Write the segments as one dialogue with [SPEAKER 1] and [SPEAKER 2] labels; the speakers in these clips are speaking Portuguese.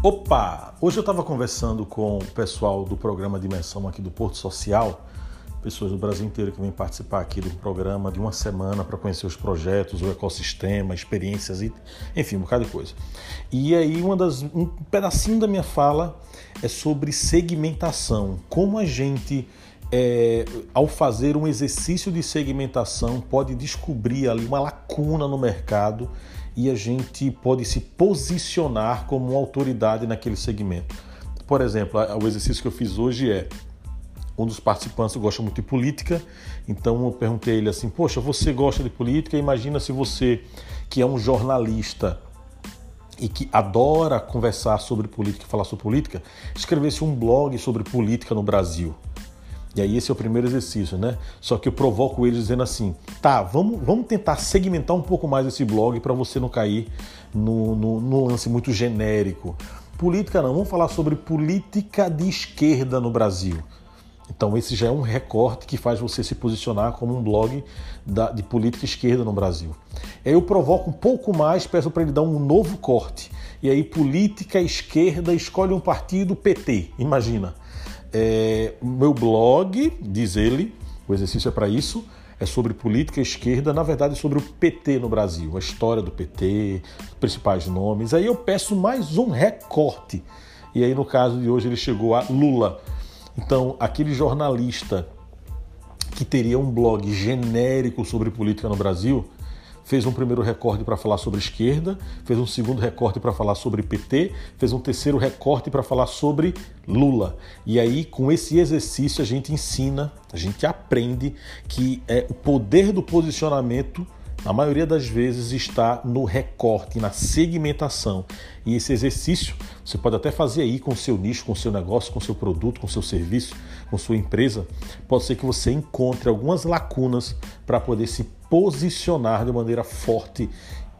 [SPEAKER 1] Opa! Hoje eu estava conversando com o pessoal do programa Dimensão aqui do Porto Social, pessoas do Brasil inteiro que vêm participar aqui do programa de uma semana para conhecer os projetos, o ecossistema, experiências e enfim, um bocado de coisa. E aí uma das, um pedacinho da minha fala é sobre segmentação, como a gente é, ao fazer um exercício de segmentação pode descobrir ali uma lacuna no mercado e a gente pode se posicionar como uma autoridade naquele segmento. Por exemplo, o exercício que eu fiz hoje é um dos participantes gosta muito de política, então eu perguntei a ele assim: Poxa, você gosta de política? Imagina se você, que é um jornalista e que adora conversar sobre política falar sobre política, escrevesse um blog sobre política no Brasil. E aí esse é o primeiro exercício, né? Só que eu provoco eles dizendo assim, tá, vamos, vamos tentar segmentar um pouco mais esse blog para você não cair no, no, no lance muito genérico. Política não, vamos falar sobre política de esquerda no Brasil. Então esse já é um recorte que faz você se posicionar como um blog da, de política esquerda no Brasil. Aí eu provoco um pouco mais, peço para ele dar um novo corte. E aí política esquerda escolhe um partido PT, imagina. É, meu blog, diz ele, o exercício é para isso, é sobre política esquerda, na verdade sobre o PT no Brasil, a história do PT, os principais nomes. Aí eu peço mais um recorte. E aí no caso de hoje ele chegou a Lula. Então, aquele jornalista que teria um blog genérico sobre política no Brasil, fez um primeiro recorte para falar sobre esquerda, fez um segundo recorte para falar sobre PT, fez um terceiro recorte para falar sobre Lula. E aí, com esse exercício, a gente ensina, a gente aprende que é, o poder do posicionamento na maioria das vezes está no recorte, na segmentação. E esse exercício você pode até fazer aí com o seu nicho, com o seu negócio, com seu produto, com seu serviço, com sua empresa. Pode ser que você encontre algumas lacunas para poder se posicionar de maneira forte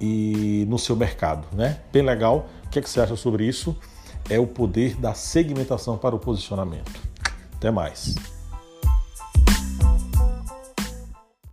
[SPEAKER 1] e no seu mercado, né? Bem legal. O que, é que você acha sobre isso? É o poder da segmentação para o posicionamento. Até mais.